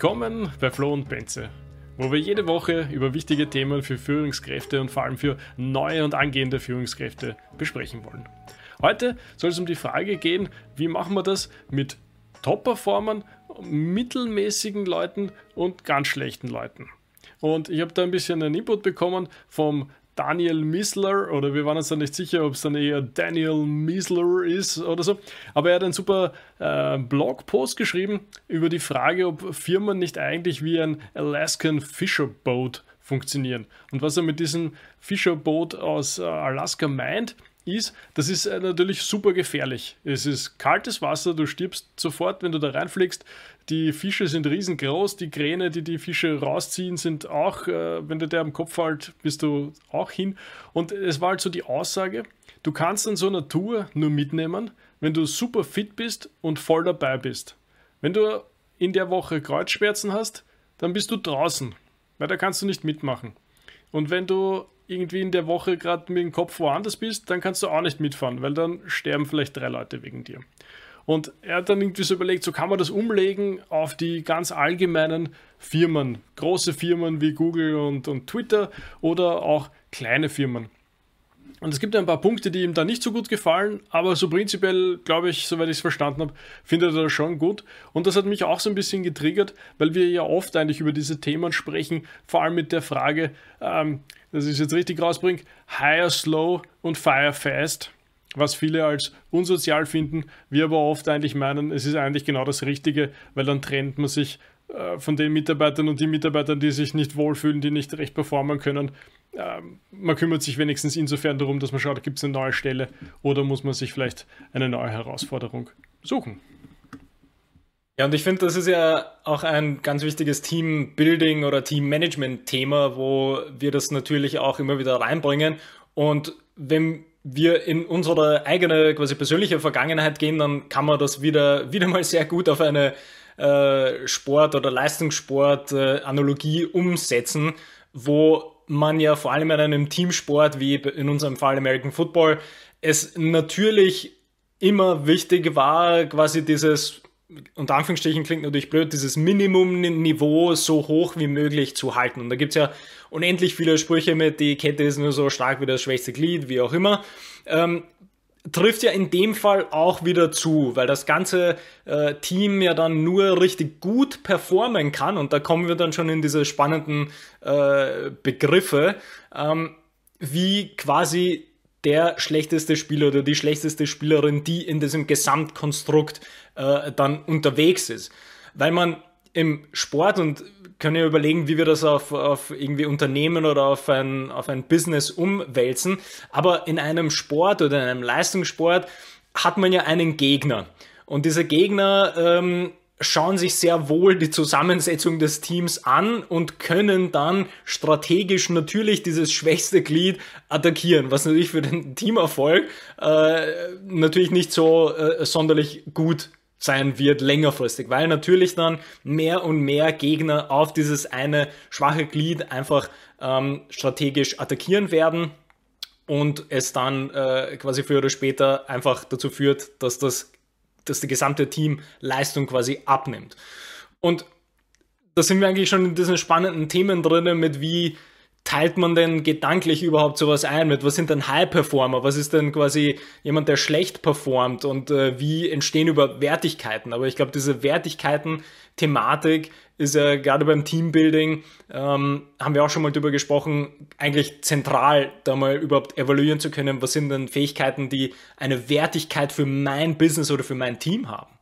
Willkommen bei Flo und Benze, wo wir jede Woche über wichtige Themen für Führungskräfte und vor allem für neue und angehende Führungskräfte besprechen wollen. Heute soll es um die Frage gehen, wie machen wir das mit Top-Performern, mittelmäßigen Leuten und ganz schlechten Leuten. Und ich habe da ein bisschen einen Input bekommen vom Daniel Misler oder wir waren uns da nicht sicher, ob es dann eher Daniel Misler ist oder so. Aber er hat einen super äh, Blogpost geschrieben über die Frage, ob Firmen nicht eigentlich wie ein Alaskan Fisher Boat funktionieren. Und was er mit diesem Fisher Boat aus äh, Alaska meint, ist, das ist äh, natürlich super gefährlich. Es ist kaltes Wasser, du stirbst sofort, wenn du da reinfliegst. Die Fische sind riesengroß, die Kräne, die die Fische rausziehen, sind auch, äh, wenn der der am Kopf fällt, bist du auch hin. Und es war halt so die Aussage, du kannst an so einer Tour nur mitnehmen, wenn du super fit bist und voll dabei bist. Wenn du in der Woche Kreuzschmerzen hast, dann bist du draußen, weil da kannst du nicht mitmachen. Und wenn du irgendwie in der Woche gerade mit dem Kopf woanders bist, dann kannst du auch nicht mitfahren, weil dann sterben vielleicht drei Leute wegen dir. Und er hat dann irgendwie so überlegt, so kann man das umlegen auf die ganz allgemeinen Firmen, große Firmen wie Google und, und Twitter oder auch kleine Firmen. Und es gibt ein paar Punkte, die ihm da nicht so gut gefallen, aber so prinzipiell, glaube ich, soweit ich es verstanden habe, findet er das schon gut. Und das hat mich auch so ein bisschen getriggert, weil wir ja oft eigentlich über diese Themen sprechen, vor allem mit der Frage, ähm, dass ich es jetzt richtig rausbringe, hire slow und fire fast, was viele als unsozial finden, wir aber oft eigentlich meinen, es ist eigentlich genau das Richtige, weil dann trennt man sich äh, von den Mitarbeitern und die Mitarbeiter, die sich nicht wohlfühlen, die nicht recht performen können, ähm, man kümmert sich wenigstens insofern darum, dass man schaut, gibt es eine neue Stelle oder muss man sich vielleicht eine neue Herausforderung suchen. Ja, und ich finde, das ist ja auch ein ganz wichtiges Teambuilding oder Teammanagement-Thema, wo wir das natürlich auch immer wieder reinbringen. Und wenn wir in unsere eigene quasi persönliche Vergangenheit gehen, dann kann man das wieder, wieder mal sehr gut auf eine äh, Sport- oder Leistungssport-Analogie äh, umsetzen, wo man ja vor allem in einem Teamsport wie in unserem Fall American Football es natürlich immer wichtig war, quasi dieses, unter Anführungsstrichen klingt natürlich blöd, dieses Minimumniveau so hoch wie möglich zu halten. Und da gibt es ja unendlich viele Sprüche mit, die Kette ist nur so stark wie das schwächste Glied, wie auch immer. Ähm, trifft ja in dem Fall auch wieder zu, weil das ganze äh, Team ja dann nur richtig gut performen kann und da kommen wir dann schon in diese spannenden äh, Begriffe, ähm, wie quasi der schlechteste Spieler oder die schlechteste Spielerin, die in diesem Gesamtkonstrukt äh, dann unterwegs ist. Weil man im Sport und können ja überlegen, wie wir das auf, auf irgendwie Unternehmen oder auf ein, auf ein Business umwälzen. Aber in einem Sport oder in einem Leistungssport hat man ja einen Gegner. Und dieser Gegner ähm, schauen sich sehr wohl die Zusammensetzung des Teams an und können dann strategisch natürlich dieses schwächste Glied attackieren, was natürlich für den Teamerfolg äh, natürlich nicht so äh, sonderlich gut sein wird längerfristig, weil natürlich dann mehr und mehr Gegner auf dieses eine schwache Glied einfach ähm, strategisch attackieren werden und es dann äh, quasi früher oder später einfach dazu führt, dass das dass die gesamte Teamleistung quasi abnimmt. Und da sind wir eigentlich schon in diesen spannenden Themen drin, mit wie teilt man denn gedanklich überhaupt sowas ein? Mit was sind denn High-Performer? Was ist denn quasi jemand, der schlecht performt? Und äh, wie entstehen über Wertigkeiten? Aber ich glaube, diese Wertigkeiten-Thematik ist ja gerade beim Teambuilding, ähm, haben wir auch schon mal drüber gesprochen, eigentlich zentral, da mal überhaupt evaluieren zu können, was sind denn Fähigkeiten, die eine Wertigkeit für mein Business oder für mein Team haben.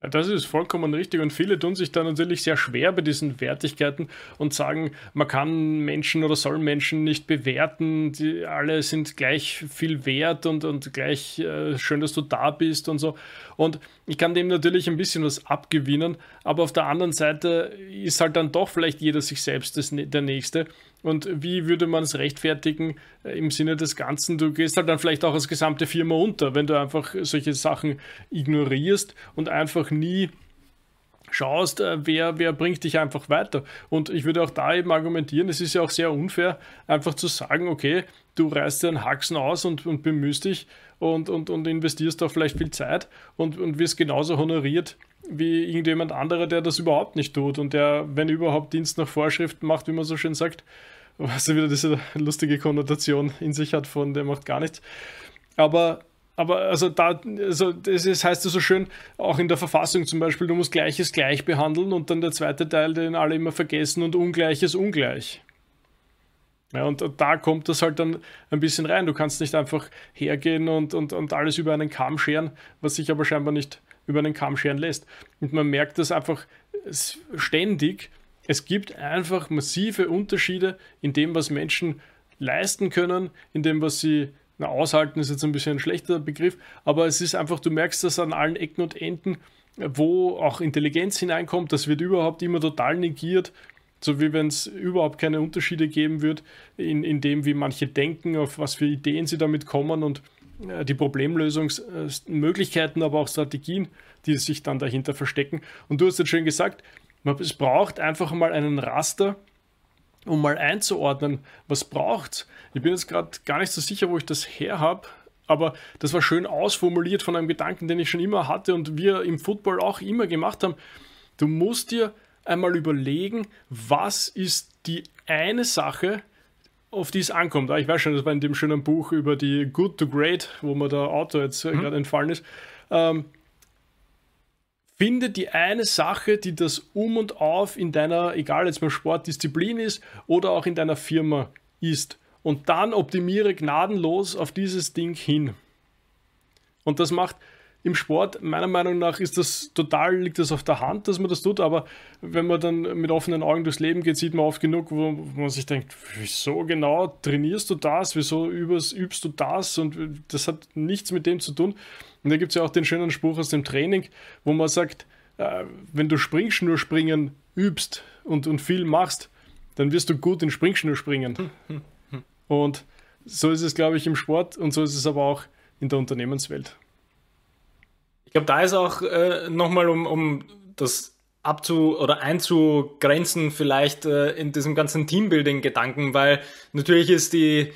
Das ist vollkommen richtig und viele tun sich da natürlich sehr schwer bei diesen Wertigkeiten und sagen, man kann Menschen oder soll Menschen nicht bewerten, die alle sind gleich viel wert und, und gleich äh, schön, dass du da bist und so. Und ich kann dem natürlich ein bisschen was abgewinnen, aber auf der anderen Seite ist halt dann doch vielleicht jeder sich selbst das, der Nächste und wie würde man es rechtfertigen äh, im Sinne des Ganzen? Du gehst halt dann vielleicht auch als gesamte Firma unter, wenn du einfach solche Sachen ignorierst und einfach nie schaust, äh, wer, wer bringt dich einfach weiter. Und ich würde auch da eben argumentieren, es ist ja auch sehr unfair, einfach zu sagen, okay, du reißt dir einen Haxen aus und, und bemühst dich und, und, und investierst da vielleicht viel Zeit und, und wirst genauso honoriert wie irgendjemand anderer, der das überhaupt nicht tut und der, wenn überhaupt, Dienst nach Vorschrift macht, wie man so schön sagt, was wieder diese lustige Konnotation in sich hat von der macht gar nichts. Aber aber also da, also das heißt ja so schön, auch in der Verfassung zum Beispiel, du musst Gleiches gleich behandeln und dann der zweite Teil, den alle immer vergessen und Ungleiches ungleich. Ja, und da kommt das halt dann ein bisschen rein. Du kannst nicht einfach hergehen und, und, und alles über einen Kamm scheren, was sich aber scheinbar nicht über einen Kamm scheren lässt. Und man merkt das einfach ständig. Es gibt einfach massive Unterschiede in dem, was Menschen leisten können, in dem, was sie na, aushalten ist jetzt ein bisschen ein schlechter Begriff, aber es ist einfach, du merkst das an allen Ecken und Enden, wo auch Intelligenz hineinkommt, das wird überhaupt immer total negiert, so wie wenn es überhaupt keine Unterschiede geben wird in, in dem, wie manche denken, auf was für Ideen sie damit kommen und äh, die Problemlösungsmöglichkeiten, aber auch Strategien, die sich dann dahinter verstecken. Und du hast jetzt schon gesagt, es braucht einfach mal einen Raster, um mal einzuordnen, was braucht Ich bin jetzt gerade gar nicht so sicher, wo ich das her habe, aber das war schön ausformuliert von einem Gedanken, den ich schon immer hatte und wir im Football auch immer gemacht haben. Du musst dir einmal überlegen, was ist die eine Sache, auf die es ankommt. Ah, ich weiß schon, das war in dem schönen Buch über die Good to Great, wo mir der Autor jetzt mhm. gerade entfallen ist. Ähm, Finde die eine Sache, die das Um und Auf in deiner, egal jetzt mal Sportdisziplin ist oder auch in deiner Firma ist. Und dann optimiere gnadenlos auf dieses Ding hin. Und das macht im Sport, meiner Meinung nach, ist das total, liegt das auf der Hand, dass man das tut, aber wenn man dann mit offenen Augen durchs Leben geht, sieht man oft genug, wo man sich denkt, wieso genau trainierst du das, wieso übst du das und das hat nichts mit dem zu tun. Und da gibt es ja auch den schönen Spruch aus dem Training, wo man sagt, äh, wenn du Springschnurspringen übst und, und viel machst, dann wirst du gut in Springschnurspringen. Und so ist es, glaube ich, im Sport und so ist es aber auch in der Unternehmenswelt. Ich glaube, da ist auch äh, nochmal, um, um das abzu- oder einzugrenzen, vielleicht äh, in diesem ganzen Teambuilding-Gedanken, weil natürlich ist die,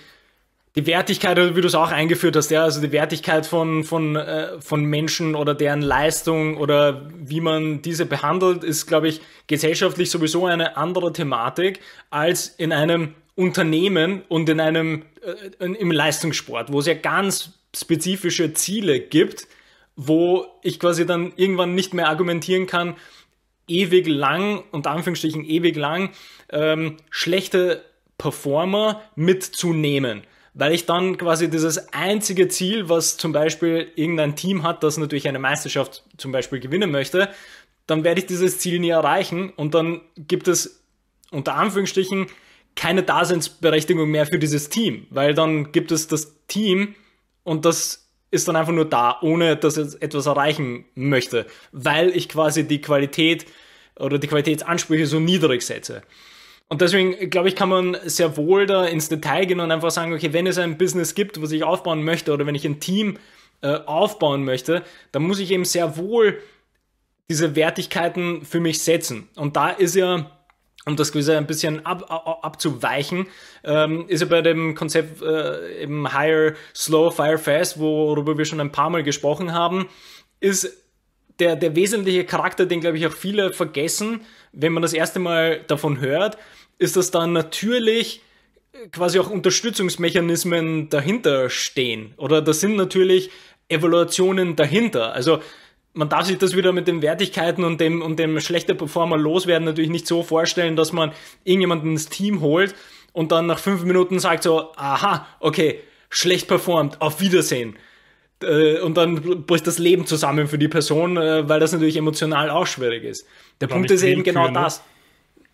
die Wertigkeit, wie du es auch eingeführt hast, ja, also die Wertigkeit von, von, äh, von Menschen oder deren Leistung oder wie man diese behandelt, ist, glaube ich, gesellschaftlich sowieso eine andere Thematik als in einem Unternehmen und in einem äh, im Leistungssport, wo es ja ganz spezifische Ziele gibt, wo ich quasi dann irgendwann nicht mehr argumentieren kann, ewig lang, unter Anführungsstrichen ewig lang, ähm, schlechte Performer mitzunehmen. Weil ich dann quasi dieses einzige Ziel, was zum Beispiel irgendein Team hat, das natürlich eine Meisterschaft zum Beispiel gewinnen möchte, dann werde ich dieses Ziel nie erreichen und dann gibt es unter Anführungsstrichen keine Daseinsberechtigung mehr für dieses Team, weil dann gibt es das Team und das ist dann einfach nur da, ohne dass es etwas erreichen möchte, weil ich quasi die Qualität oder die Qualitätsansprüche so niedrig setze. Und deswegen, glaube ich, kann man sehr wohl da ins Detail gehen und einfach sagen, okay, wenn es ein Business gibt, was ich aufbauen möchte oder wenn ich ein Team äh, aufbauen möchte, dann muss ich eben sehr wohl diese Wertigkeiten für mich setzen. Und da ist ja um das gewisse ein bisschen ab, ab, abzuweichen, ähm, ist ja bei dem Konzept äh, eben Higher, Slow, Fire, Fast, worüber wir schon ein paar Mal gesprochen haben, ist der, der wesentliche Charakter, den glaube ich auch viele vergessen, wenn man das erste Mal davon hört, ist, dass da natürlich quasi auch Unterstützungsmechanismen dahinter stehen. Oder da sind natürlich Evaluationen dahinter. Also man darf sich das wieder mit den Wertigkeiten und dem, und dem schlechter Performer loswerden natürlich nicht so vorstellen, dass man irgendjemanden ins Team holt und dann nach fünf Minuten sagt so, aha, okay, schlecht performt, auf Wiedersehen. Äh, und dann bricht das Leben zusammen für die Person, äh, weil das natürlich emotional auch schwierig ist. Der Punkt ist eben genau ne? das.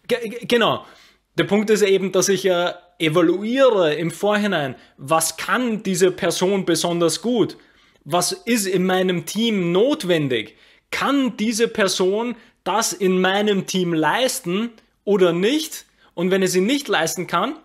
G genau. Der Punkt ist eben, dass ich ja evaluiere im Vorhinein, was kann diese Person besonders gut was ist in meinem Team notwendig? Kann diese Person das in meinem Team leisten oder nicht? Und wenn er sie nicht leisten kann,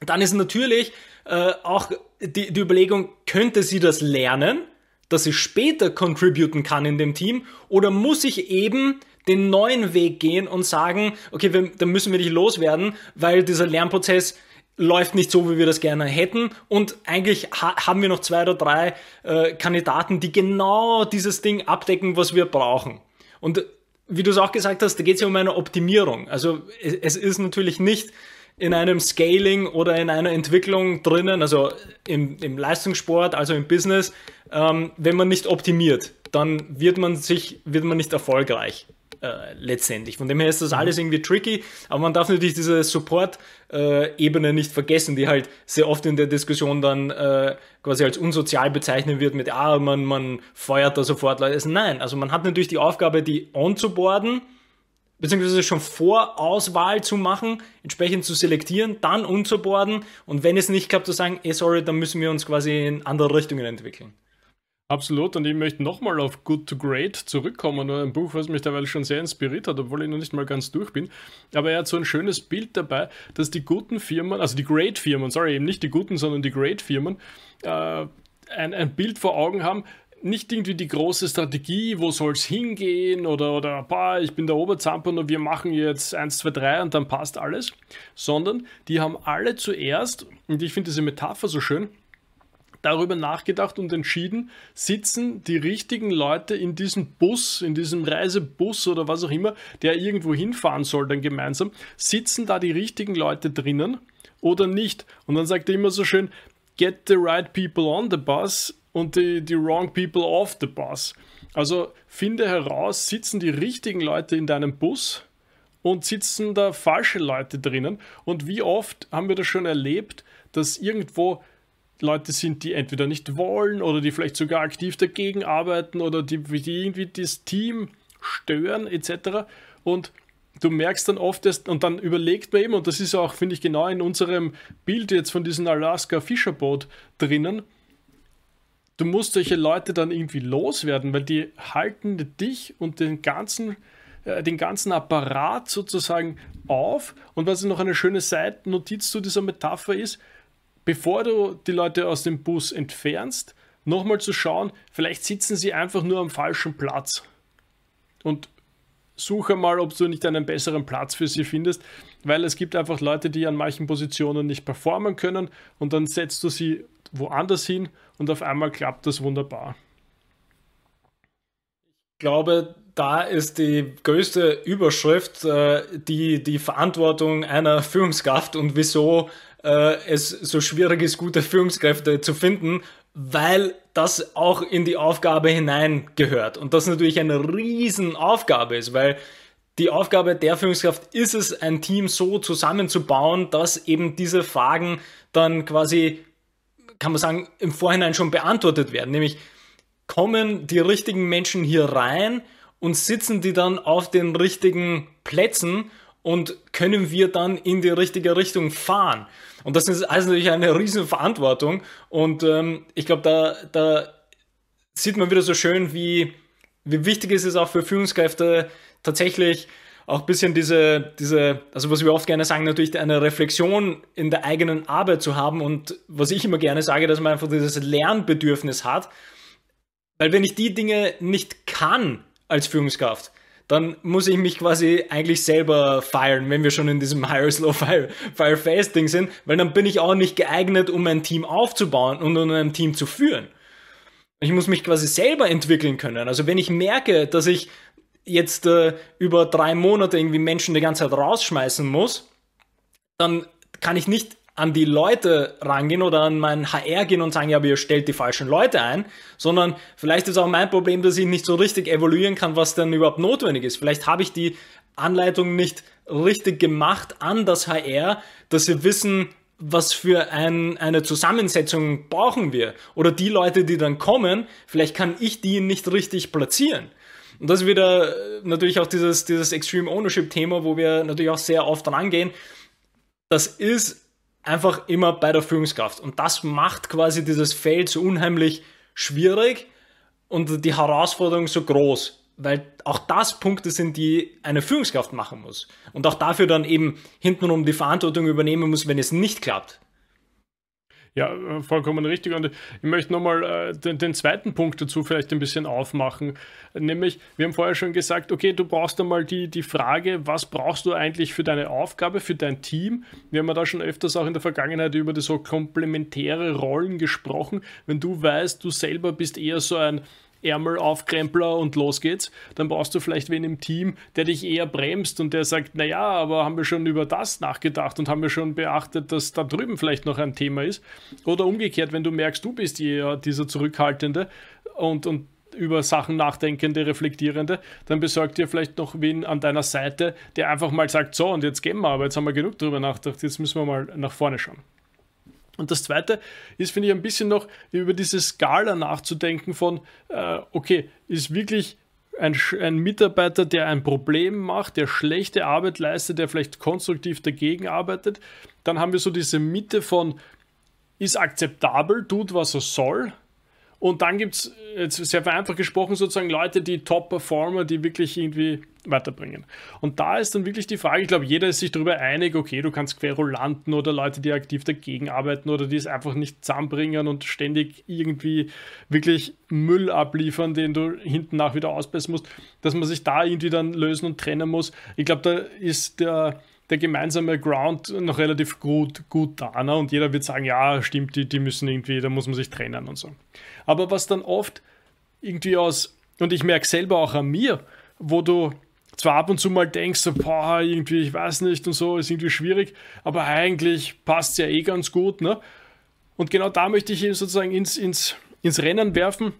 dann ist natürlich äh, auch die, die Überlegung, könnte sie das lernen, dass sie später contributen kann in dem Team oder muss ich eben den neuen Weg gehen und sagen, okay, wir, dann müssen wir dich loswerden, weil dieser Lernprozess läuft nicht so, wie wir das gerne hätten. Und eigentlich ha haben wir noch zwei oder drei äh, Kandidaten, die genau dieses Ding abdecken, was wir brauchen. Und wie du es auch gesagt hast, da geht es ja um eine Optimierung. Also es, es ist natürlich nicht in einem Scaling oder in einer Entwicklung drinnen, also im, im Leistungssport, also im Business, ähm, wenn man nicht optimiert, dann wird man sich, wird man nicht erfolgreich. Äh, letztendlich. Von dem her ist das alles irgendwie tricky, aber man darf natürlich diese Support-Ebene nicht vergessen, die halt sehr oft in der Diskussion dann äh, quasi als unsozial bezeichnet wird mit, ah, man, man feuert da sofort Leute. Also nein, also man hat natürlich die Aufgabe, die onzuboarden, beziehungsweise schon vor Auswahl zu machen, entsprechend zu selektieren, dann unzuborden und wenn es nicht klappt, zu sagen, eh sorry, dann müssen wir uns quasi in andere Richtungen entwickeln. Absolut, und ich möchte nochmal auf Good to Great zurückkommen, ein Buch, was mich dabei schon sehr inspiriert hat, obwohl ich noch nicht mal ganz durch bin. Aber er hat so ein schönes Bild dabei, dass die guten Firmen, also die Great Firmen, sorry, eben nicht die guten, sondern die Great Firmen, äh, ein, ein Bild vor Augen haben, nicht irgendwie die große Strategie, wo soll es hingehen oder, oder boah, ich bin der Oberzamper und wir machen jetzt 1, 2, 3 und dann passt alles, sondern die haben alle zuerst, und ich finde diese Metapher so schön, darüber nachgedacht und entschieden, sitzen die richtigen Leute in diesem Bus, in diesem Reisebus oder was auch immer, der irgendwo hinfahren soll, dann gemeinsam, sitzen da die richtigen Leute drinnen oder nicht? Und dann sagt er immer so schön, get the right people on the bus und die, die wrong people off the bus. Also finde heraus, sitzen die richtigen Leute in deinem Bus und sitzen da falsche Leute drinnen. Und wie oft haben wir das schon erlebt, dass irgendwo Leute sind, die entweder nicht wollen oder die vielleicht sogar aktiv dagegen arbeiten oder die, die irgendwie das Team stören etc. Und du merkst dann oft erst, und dann überlegt man eben, und das ist auch, finde ich, genau in unserem Bild jetzt von diesem Alaska Fischerboot drinnen, du musst solche Leute dann irgendwie loswerden, weil die halten dich und den ganzen, äh, den ganzen Apparat sozusagen auf. Und was noch eine schöne Seitennotiz zu dieser Metapher ist, bevor du die Leute aus dem Bus entfernst, nochmal zu schauen, vielleicht sitzen sie einfach nur am falschen Platz. Und suche mal, ob du nicht einen besseren Platz für sie findest, weil es gibt einfach Leute, die an manchen Positionen nicht performen können und dann setzt du sie woanders hin und auf einmal klappt das wunderbar. Ich glaube, da ist die größte Überschrift äh, die, die Verantwortung einer Führungskraft und wieso äh, es so schwierig ist, gute Führungskräfte zu finden, weil das auch in die Aufgabe hineingehört. Und das natürlich eine Riesenaufgabe ist, weil die Aufgabe der Führungskraft ist es, ein Team so zusammenzubauen, dass eben diese Fragen dann quasi, kann man sagen, im Vorhinein schon beantwortet werden. Nämlich, kommen die richtigen Menschen hier rein und sitzen die dann auf den richtigen Plätzen und können wir dann in die richtige Richtung fahren? Und das ist also natürlich eine riesen Verantwortung. Und ähm, ich glaube, da, da sieht man wieder so schön, wie, wie wichtig es ist auch für Führungskräfte tatsächlich auch ein bisschen diese, diese, also was wir oft gerne sagen, natürlich eine Reflexion in der eigenen Arbeit zu haben und was ich immer gerne sage, dass man einfach dieses Lernbedürfnis hat. Weil wenn ich die Dinge nicht kann als Führungskraft, dann muss ich mich quasi eigentlich selber feiern, wenn wir schon in diesem Hire Slow Fire, Fire Fast Ding sind, weil dann bin ich auch nicht geeignet, um ein Team aufzubauen und um ein Team zu führen. Ich muss mich quasi selber entwickeln können. Also wenn ich merke, dass ich jetzt äh, über drei Monate irgendwie Menschen die ganze Zeit rausschmeißen muss, dann kann ich nicht an die Leute rangehen oder an mein HR gehen und sagen, ja, aber ihr stellt die falschen Leute ein, sondern vielleicht ist auch mein Problem, dass ich nicht so richtig evaluieren kann, was denn überhaupt notwendig ist. Vielleicht habe ich die Anleitung nicht richtig gemacht an das HR, dass sie wissen, was für ein, eine Zusammensetzung brauchen wir. Oder die Leute, die dann kommen, vielleicht kann ich die nicht richtig platzieren. Und das ist wieder äh, natürlich auch dieses, dieses Extreme Ownership Thema, wo wir natürlich auch sehr oft rangehen. Das ist einfach immer bei der Führungskraft. Und das macht quasi dieses Feld so unheimlich schwierig und die Herausforderung so groß. Weil auch das Punkte sind, die eine Führungskraft machen muss. Und auch dafür dann eben hintenrum die Verantwortung übernehmen muss, wenn es nicht klappt. Ja, äh, vollkommen richtig. Und ich möchte nochmal äh, den, den, zweiten Punkt dazu vielleicht ein bisschen aufmachen. Nämlich, wir haben vorher schon gesagt, okay, du brauchst einmal die, die Frage, was brauchst du eigentlich für deine Aufgabe, für dein Team? Wir haben ja da schon öfters auch in der Vergangenheit über die so komplementäre Rollen gesprochen. Wenn du weißt, du selber bist eher so ein Ärmel aufkrempler und los geht's. Dann brauchst du vielleicht wen im Team, der dich eher bremst und der sagt, naja, aber haben wir schon über das nachgedacht und haben wir schon beachtet, dass da drüben vielleicht noch ein Thema ist. Oder umgekehrt, wenn du merkst, du bist eher dieser Zurückhaltende und, und über Sachen nachdenkende, reflektierende, dann besorgt dir vielleicht noch wen an deiner Seite, der einfach mal sagt, so und jetzt gehen wir, aber jetzt haben wir genug drüber nachgedacht, jetzt müssen wir mal nach vorne schauen. Und das Zweite ist, finde ich, ein bisschen noch über diese Skala nachzudenken von, äh, okay, ist wirklich ein, ein, Mitarbeiter, der ein Problem macht, der schlechte Arbeit leistet, der vielleicht konstruktiv dagegen arbeitet. Dann haben wir so diese Mitte von, ist akzeptabel, tut, was er soll, und dann gibt es, jetzt sehr vereinfacht gesprochen, sozusagen Leute, die Top-Performer, die wirklich irgendwie weiterbringen. Und da ist dann wirklich die Frage, ich glaube, jeder ist sich darüber einig, okay, du kannst Querulanten oder Leute, die aktiv dagegen arbeiten oder die es einfach nicht zusammenbringen und ständig irgendwie wirklich Müll abliefern, den du hinten nach wieder ausbessern musst, dass man sich da irgendwie dann lösen und trennen muss. Ich glaube, da ist der der gemeinsame Ground noch relativ gut, gut da. Ne? Und jeder wird sagen, ja, stimmt, die, die müssen irgendwie, da muss man sich trennen und so. Aber was dann oft irgendwie aus, und ich merke selber auch an mir, wo du zwar ab und zu mal denkst, so, boah, irgendwie, ich weiß nicht und so, ist irgendwie schwierig, aber eigentlich passt es ja eh ganz gut. Ne? Und genau da möchte ich ihn sozusagen ins, ins, ins Rennen werfen.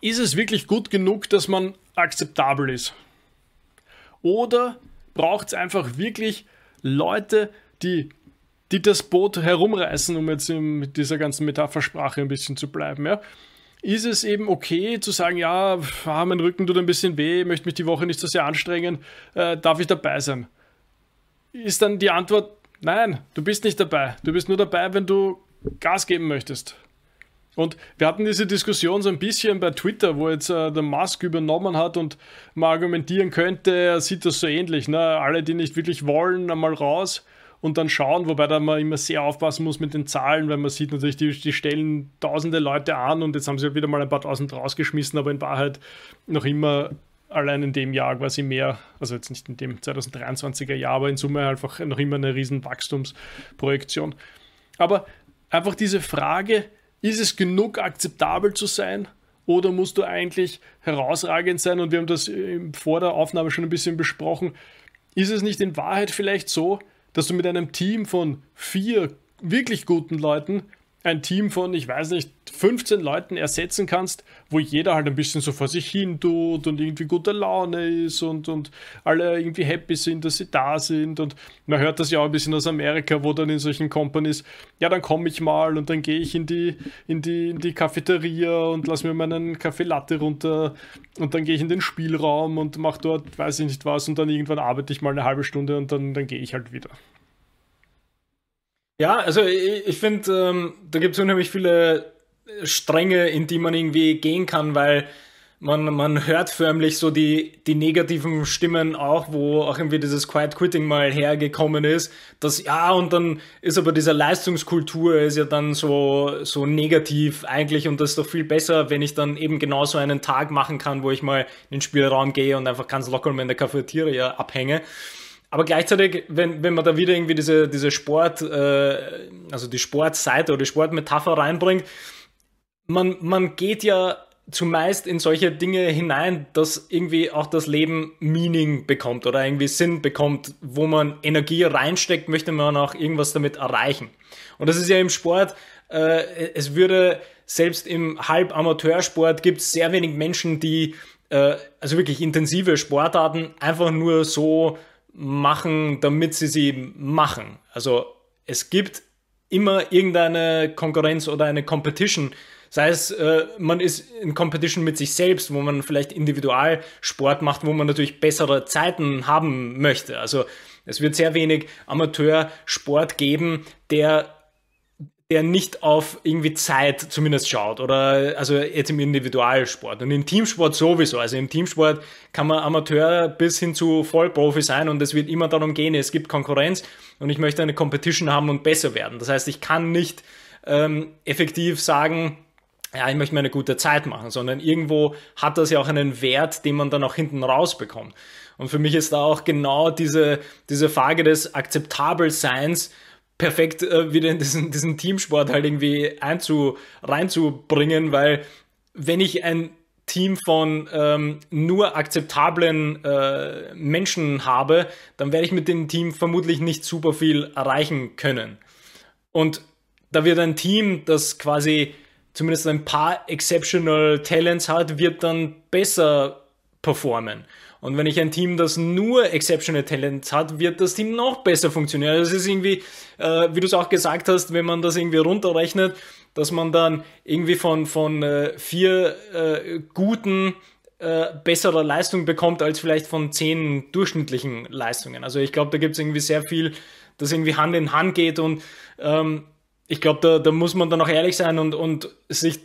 Ist es wirklich gut genug, dass man akzeptabel ist? Oder braucht es einfach wirklich Leute, die, die das Boot herumreißen, um jetzt mit dieser ganzen Metaphersprache ein bisschen zu bleiben. Ja? Ist es eben okay zu sagen, ja, ah, mein Rücken tut ein bisschen weh, möchte mich die Woche nicht so sehr anstrengen, äh, darf ich dabei sein? Ist dann die Antwort, nein, du bist nicht dabei. Du bist nur dabei, wenn du Gas geben möchtest. Und wir hatten diese Diskussion so ein bisschen bei Twitter, wo jetzt äh, der Musk übernommen hat und man argumentieren könnte, er sieht das so ähnlich. Ne? Alle, die nicht wirklich wollen, einmal raus und dann schauen, wobei da man immer sehr aufpassen muss mit den Zahlen, weil man sieht natürlich, die, die stellen tausende Leute an und jetzt haben sie wieder mal ein paar tausend rausgeschmissen, aber in Wahrheit noch immer allein in dem Jahr quasi mehr, also jetzt nicht in dem 2023er Jahr, aber in Summe einfach noch immer eine riesen Wachstumsprojektion. Aber einfach diese Frage, ist es genug akzeptabel zu sein? Oder musst du eigentlich herausragend sein? Und wir haben das vor der Aufnahme schon ein bisschen besprochen. Ist es nicht in Wahrheit vielleicht so, dass du mit einem Team von vier wirklich guten Leuten ein Team von, ich weiß nicht, 15 Leuten ersetzen kannst, wo jeder halt ein bisschen so vor sich hin tut und irgendwie guter Laune ist und, und alle irgendwie happy sind, dass sie da sind. Und man hört das ja auch ein bisschen aus Amerika, wo dann in solchen Companies, ja, dann komme ich mal und dann gehe ich in die, in, die, in die Cafeteria und lass mir meinen Kaffee Latte runter und dann gehe ich in den Spielraum und mache dort, weiß ich nicht was, und dann irgendwann arbeite ich mal eine halbe Stunde und dann, dann gehe ich halt wieder. Ja, also ich, ich finde, ähm, da gibt es unheimlich viele Stränge, in die man irgendwie gehen kann, weil man, man hört förmlich so die, die negativen Stimmen auch, wo auch irgendwie dieses Quiet Quitting mal hergekommen ist, dass ja, und dann ist aber diese Leistungskultur ist ja dann so, so negativ eigentlich und das ist doch viel besser, wenn ich dann eben genauso einen Tag machen kann, wo ich mal in den Spielraum gehe und einfach ganz locker in der Cafeteria abhänge. Aber gleichzeitig, wenn, wenn man da wieder irgendwie diese, diese Sport, äh, also die Sportseite oder die Sportmetapher reinbringt, man, man geht ja zumeist in solche Dinge hinein, dass irgendwie auch das Leben Meaning bekommt oder irgendwie Sinn bekommt, wo man Energie reinsteckt, möchte man auch irgendwas damit erreichen. Und das ist ja im Sport, äh, es würde selbst im Halbamateursport gibt es sehr wenig Menschen, die äh, also wirklich intensive Sportarten einfach nur so machen, damit sie sie machen. Also es gibt immer irgendeine Konkurrenz oder eine Competition. Sei es, äh, man ist in Competition mit sich selbst, wo man vielleicht Individualsport macht, wo man natürlich bessere Zeiten haben möchte. Also es wird sehr wenig Amateursport geben, der der nicht auf irgendwie Zeit zumindest schaut oder also jetzt im Individualsport und im Teamsport sowieso. Also im Teamsport kann man Amateur bis hin zu Vollprofi sein und es wird immer darum gehen, es gibt Konkurrenz und ich möchte eine Competition haben und besser werden. Das heißt, ich kann nicht ähm, effektiv sagen, ja, ich möchte mir eine gute Zeit machen, sondern irgendwo hat das ja auch einen Wert, den man dann auch hinten rausbekommt. Und für mich ist da auch genau diese, diese Frage des Akzeptabelseins perfekt äh, wieder in diesen, diesen Teamsport halt irgendwie einzu, reinzubringen, weil wenn ich ein Team von ähm, nur akzeptablen äh, Menschen habe, dann werde ich mit dem Team vermutlich nicht super viel erreichen können. Und da wird ein Team, das quasi zumindest ein paar exceptional Talents hat, wird dann besser performen. Und wenn ich ein Team, das nur exceptional Talents hat, wird das Team noch besser funktionieren. Also es ist irgendwie, äh, wie du es auch gesagt hast, wenn man das irgendwie runterrechnet, dass man dann irgendwie von, von äh, vier äh, guten äh, bessere Leistung bekommt als vielleicht von zehn durchschnittlichen Leistungen. Also ich glaube, da gibt es irgendwie sehr viel, das irgendwie Hand in Hand geht und ähm, ich glaube, da, da muss man dann auch ehrlich sein und, und sich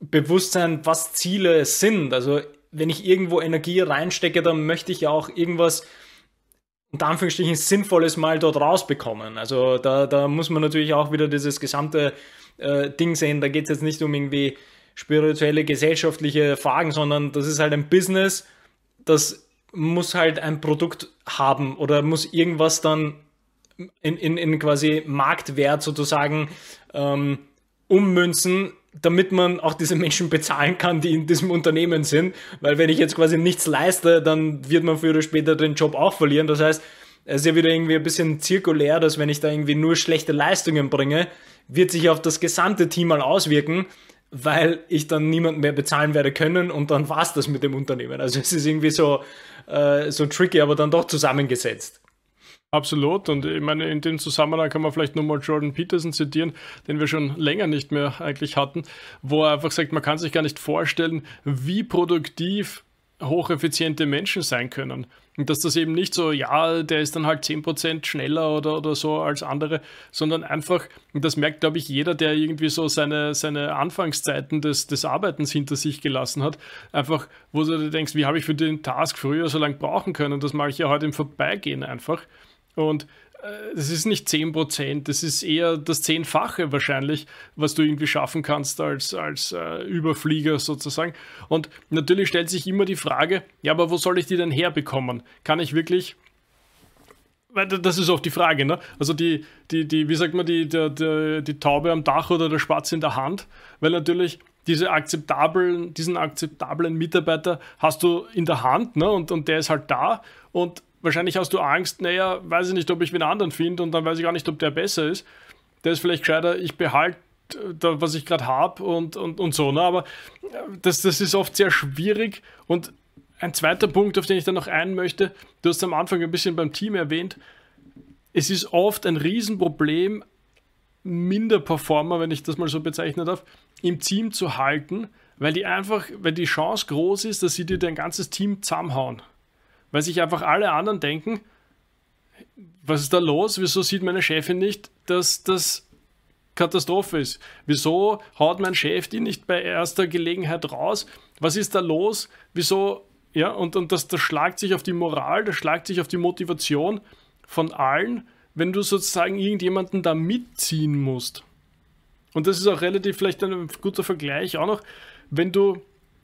bewusst sein, was Ziele sind. Also wenn ich irgendwo Energie reinstecke, dann möchte ich ja auch irgendwas unter Anführungsstrichen Sinnvolles mal dort rausbekommen. Also da, da muss man natürlich auch wieder dieses gesamte äh, Ding sehen. Da geht es jetzt nicht um irgendwie spirituelle, gesellschaftliche Fragen, sondern das ist halt ein Business, das muss halt ein Produkt haben oder muss irgendwas dann in, in, in quasi Marktwert sozusagen ähm, ummünzen, damit man auch diese Menschen bezahlen kann, die in diesem Unternehmen sind. Weil wenn ich jetzt quasi nichts leiste, dann wird man früher oder später den Job auch verlieren. Das heißt, es ist ja wieder irgendwie ein bisschen zirkulär, dass wenn ich da irgendwie nur schlechte Leistungen bringe, wird sich auf das gesamte Team mal auswirken, weil ich dann niemanden mehr bezahlen werde können und dann war es das mit dem Unternehmen. Also es ist irgendwie so, äh, so tricky, aber dann doch zusammengesetzt. Absolut. Und ich meine, in dem Zusammenhang kann man vielleicht nochmal Jordan Peterson zitieren, den wir schon länger nicht mehr eigentlich hatten, wo er einfach sagt, man kann sich gar nicht vorstellen, wie produktiv hocheffiziente Menschen sein können. Und dass das eben nicht so, ja, der ist dann halt 10% schneller oder, oder so als andere, sondern einfach, und das merkt, glaube ich, jeder, der irgendwie so seine, seine Anfangszeiten des, des Arbeitens hinter sich gelassen hat, einfach, wo du dir denkst, wie habe ich für den Task früher so lange brauchen können? Das mache ich ja heute im Vorbeigehen einfach. Und äh, das ist nicht 10%, das ist eher das Zehnfache wahrscheinlich, was du irgendwie schaffen kannst als, als äh, Überflieger sozusagen. Und natürlich stellt sich immer die Frage, ja, aber wo soll ich die denn herbekommen? Kann ich wirklich das ist auch die Frage, ne? Also die, die, die, wie sagt man, die, die, die, die Taube am Dach oder der Spatz in der Hand, weil natürlich diese akzeptablen, diesen akzeptablen Mitarbeiter hast du in der Hand, ne? Und, und der ist halt da und wahrscheinlich hast du Angst, naja, weiß ich nicht, ob ich einen anderen finde und dann weiß ich gar nicht, ob der besser ist. Der ist vielleicht gescheiter, ich behalte da, was ich gerade habe und, und, und so. Ne? Aber das, das ist oft sehr schwierig. Und ein zweiter Punkt, auf den ich dann noch ein möchte, du hast am Anfang ein bisschen beim Team erwähnt, es ist oft ein Riesenproblem, Minderperformer, wenn ich das mal so bezeichnen darf, im Team zu halten, weil die einfach, weil die Chance groß ist, dass sie dir dein ganzes Team zusammenhauen weil sich einfach alle anderen denken, was ist da los? Wieso sieht meine Chefin nicht, dass das Katastrophe ist? Wieso haut mein Chef die nicht bei erster Gelegenheit raus? Was ist da los? Wieso? Ja, und, und das, das schlagt sich auf die Moral, das schlagt sich auf die Motivation von allen, wenn du sozusagen irgendjemanden da mitziehen musst. Und das ist auch relativ vielleicht ein guter Vergleich auch noch, wenn du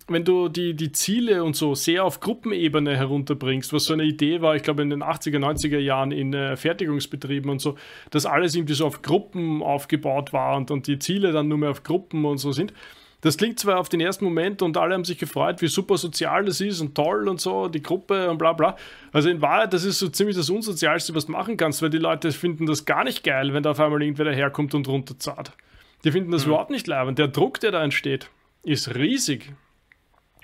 wenn du die, die Ziele und so sehr auf Gruppenebene herunterbringst, was so eine Idee war, ich glaube in den 80er, 90er Jahren in äh, Fertigungsbetrieben und so, dass alles irgendwie so auf Gruppen aufgebaut war und, und die Ziele dann nur mehr auf Gruppen und so sind. Das klingt zwar auf den ersten Moment und alle haben sich gefreut, wie super sozial das ist und toll und so, die Gruppe und bla bla. Also in Wahrheit, das ist so ziemlich das Unsozialste, was du machen kannst, weil die Leute finden das gar nicht geil, wenn da auf einmal irgendwer daherkommt und runterzahlt. Die finden das mhm. überhaupt nicht leibend. Der Druck, der da entsteht, ist riesig.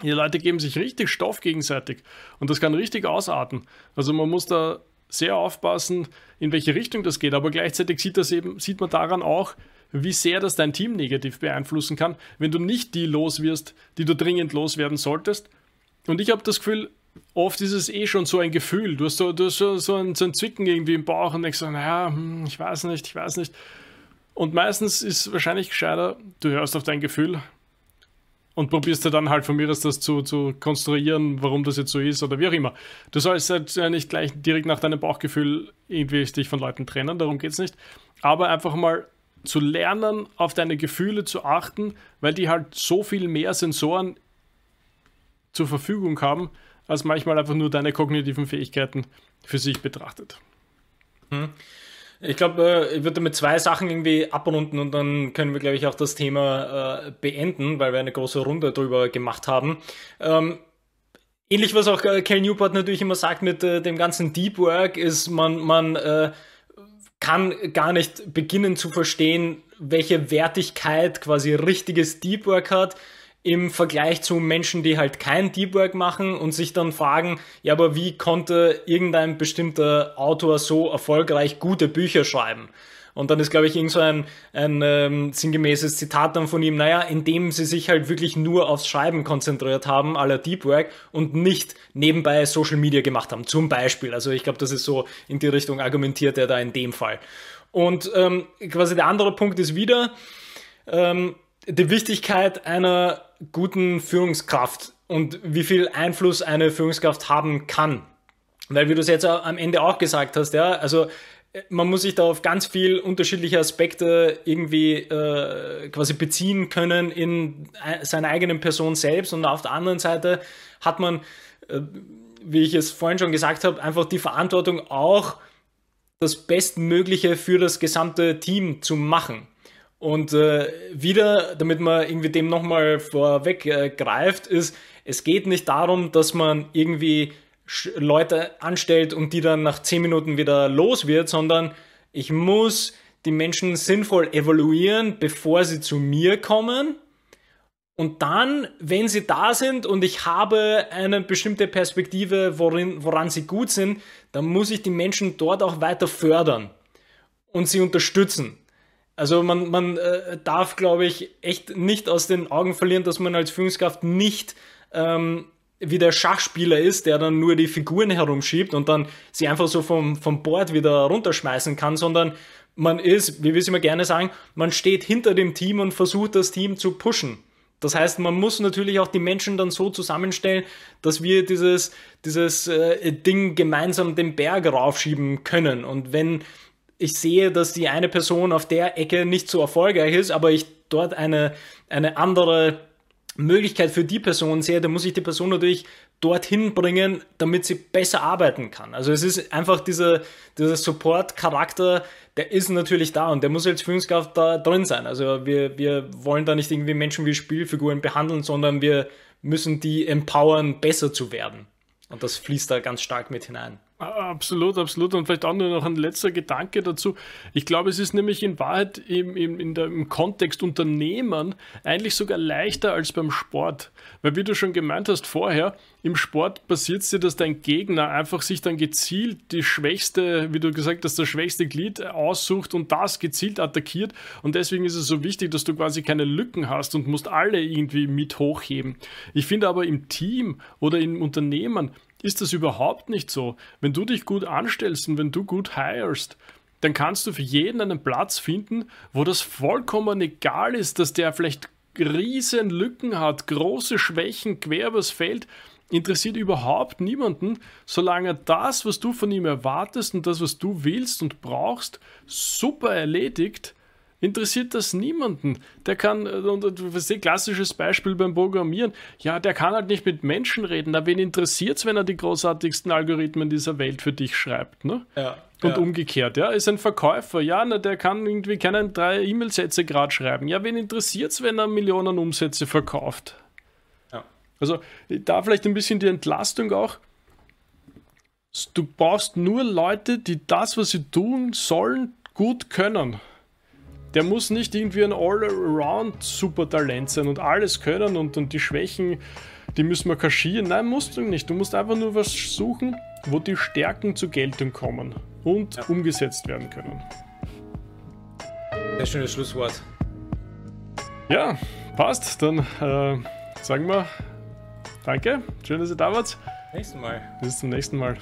Die Leute geben sich richtig Stoff gegenseitig und das kann richtig ausarten. Also man muss da sehr aufpassen, in welche Richtung das geht, aber gleichzeitig sieht, das eben, sieht man daran auch, wie sehr das dein Team negativ beeinflussen kann, wenn du nicht die los wirst, die du dringend loswerden solltest. Und ich habe das Gefühl, oft ist es eh schon so ein Gefühl. Du hast so, du hast so, so, ein, so ein Zwicken irgendwie im Bauch und denkst so, naja, hm, ich weiß nicht, ich weiß nicht. Und meistens ist wahrscheinlich gescheiter, du hörst auf dein Gefühl, und probierst du dann halt von mir aus das zu, zu konstruieren, warum das jetzt so ist oder wie auch immer. Du sollst halt nicht gleich direkt nach deinem Bauchgefühl irgendwie dich von Leuten trennen, darum geht es nicht. Aber einfach mal zu lernen, auf deine Gefühle zu achten, weil die halt so viel mehr Sensoren zur Verfügung haben, als manchmal einfach nur deine kognitiven Fähigkeiten für sich betrachtet. Hm. Ich glaube, äh, ich würde mit zwei Sachen irgendwie abrunden und dann können wir, glaube ich, auch das Thema äh, beenden, weil wir eine große Runde drüber gemacht haben. Ähm, ähnlich, was auch äh, Cal Newport natürlich immer sagt mit dem ganzen Deep Work, ist, man, man kann gar nicht beginnen zu verstehen, welche Wertigkeit quasi richtiges Deep Work hat im Vergleich zu Menschen, die halt kein Deep Work machen und sich dann fragen, ja, aber wie konnte irgendein bestimmter Autor so erfolgreich gute Bücher schreiben? Und dann ist, glaube ich, irgend so ein, ein ähm, sinngemäßes Zitat dann von ihm, naja, indem sie sich halt wirklich nur aufs Schreiben konzentriert haben, aller Deep Work, und nicht nebenbei Social Media gemacht haben, zum Beispiel. Also ich glaube, das ist so in die Richtung argumentiert er da in dem Fall. Und ähm, quasi der andere Punkt ist wieder ähm, die Wichtigkeit einer guten Führungskraft und wie viel Einfluss eine Führungskraft haben kann. Weil, wie du es jetzt am Ende auch gesagt hast, ja, also äh, man muss sich da auf ganz viel unterschiedliche Aspekte irgendwie äh, quasi beziehen können in seiner eigenen Person selbst und auf der anderen Seite hat man, äh, wie ich es vorhin schon gesagt habe, einfach die Verantwortung auch das Bestmögliche für das gesamte Team zu machen. Und äh, wieder, damit man irgendwie dem nochmal vorweg äh, greift, ist, es geht nicht darum, dass man irgendwie Leute anstellt und die dann nach 10 Minuten wieder los wird, sondern ich muss die Menschen sinnvoll evaluieren, bevor sie zu mir kommen. Und dann, wenn sie da sind und ich habe eine bestimmte Perspektive, worin, woran sie gut sind, dann muss ich die Menschen dort auch weiter fördern und sie unterstützen. Also man, man äh, darf, glaube ich, echt nicht aus den Augen verlieren, dass man als Führungskraft nicht ähm, wie der Schachspieler ist, der dann nur die Figuren herumschiebt und dann sie einfach so vom, vom Board wieder runterschmeißen kann, sondern man ist, wie wir es immer gerne sagen, man steht hinter dem Team und versucht das Team zu pushen. Das heißt, man muss natürlich auch die Menschen dann so zusammenstellen, dass wir dieses, dieses äh, Ding gemeinsam den Berg raufschieben können. Und wenn ich sehe, dass die eine Person auf der Ecke nicht so erfolgreich ist, aber ich dort eine, eine andere Möglichkeit für die Person sehe, dann muss ich die Person natürlich dorthin bringen, damit sie besser arbeiten kann. Also es ist einfach dieser, dieser Support-Charakter, der ist natürlich da und der muss als Führungskraft da drin sein. Also wir, wir wollen da nicht irgendwie Menschen wie Spielfiguren behandeln, sondern wir müssen die empowern, besser zu werden. Und das fließt da ganz stark mit hinein. Absolut, absolut. Und vielleicht auch nur noch ein letzter Gedanke dazu. Ich glaube, es ist nämlich in Wahrheit im, im, in der, im Kontext Unternehmen eigentlich sogar leichter als beim Sport. Weil wie du schon gemeint hast vorher, im Sport passiert es dir, dass dein Gegner einfach sich dann gezielt die schwächste, wie du gesagt hast, das schwächste Glied aussucht und das gezielt attackiert. Und deswegen ist es so wichtig, dass du quasi keine Lücken hast und musst alle irgendwie mit hochheben. Ich finde aber im Team oder im Unternehmen ist das überhaupt nicht so. Wenn du dich gut anstellst und wenn du gut hirest, dann kannst du für jeden einen Platz finden, wo das vollkommen egal ist, dass der vielleicht riesen Lücken hat, große Schwächen quer übers Feld, interessiert überhaupt niemanden, solange das, was du von ihm erwartest und das, was du willst und brauchst, super erledigt, interessiert das niemanden. Der kann, und das ist ein klassisches Beispiel beim Programmieren, ja, der kann halt nicht mit Menschen reden. Na, wen interessiert es, wenn er die großartigsten Algorithmen dieser Welt für dich schreibt, ne? Ja. Und ja. umgekehrt, ja, ist ein Verkäufer, ja, na, der kann irgendwie keine drei E-Mail-Sätze gerade schreiben. Ja, wen interessiert es, wenn er Millionen Umsätze verkauft? Ja. Also da vielleicht ein bisschen die Entlastung auch. Du brauchst nur Leute, die das, was sie tun sollen, gut können der muss nicht irgendwie ein All-Around-Supertalent sein und alles können und, und die Schwächen, die müssen wir kaschieren. Nein, musst du nicht. Du musst einfach nur was suchen, wo die Stärken zur Geltung kommen und ja. umgesetzt werden können. Sehr schönes Schlusswort. Ja, passt. Dann äh, sagen wir danke. Schön, dass ihr da wart. Nächsten Mal. Bis zum nächsten Mal.